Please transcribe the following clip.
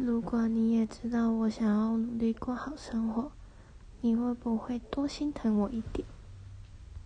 如果你也知道我想要努力过好生活你会不会多心疼我一点？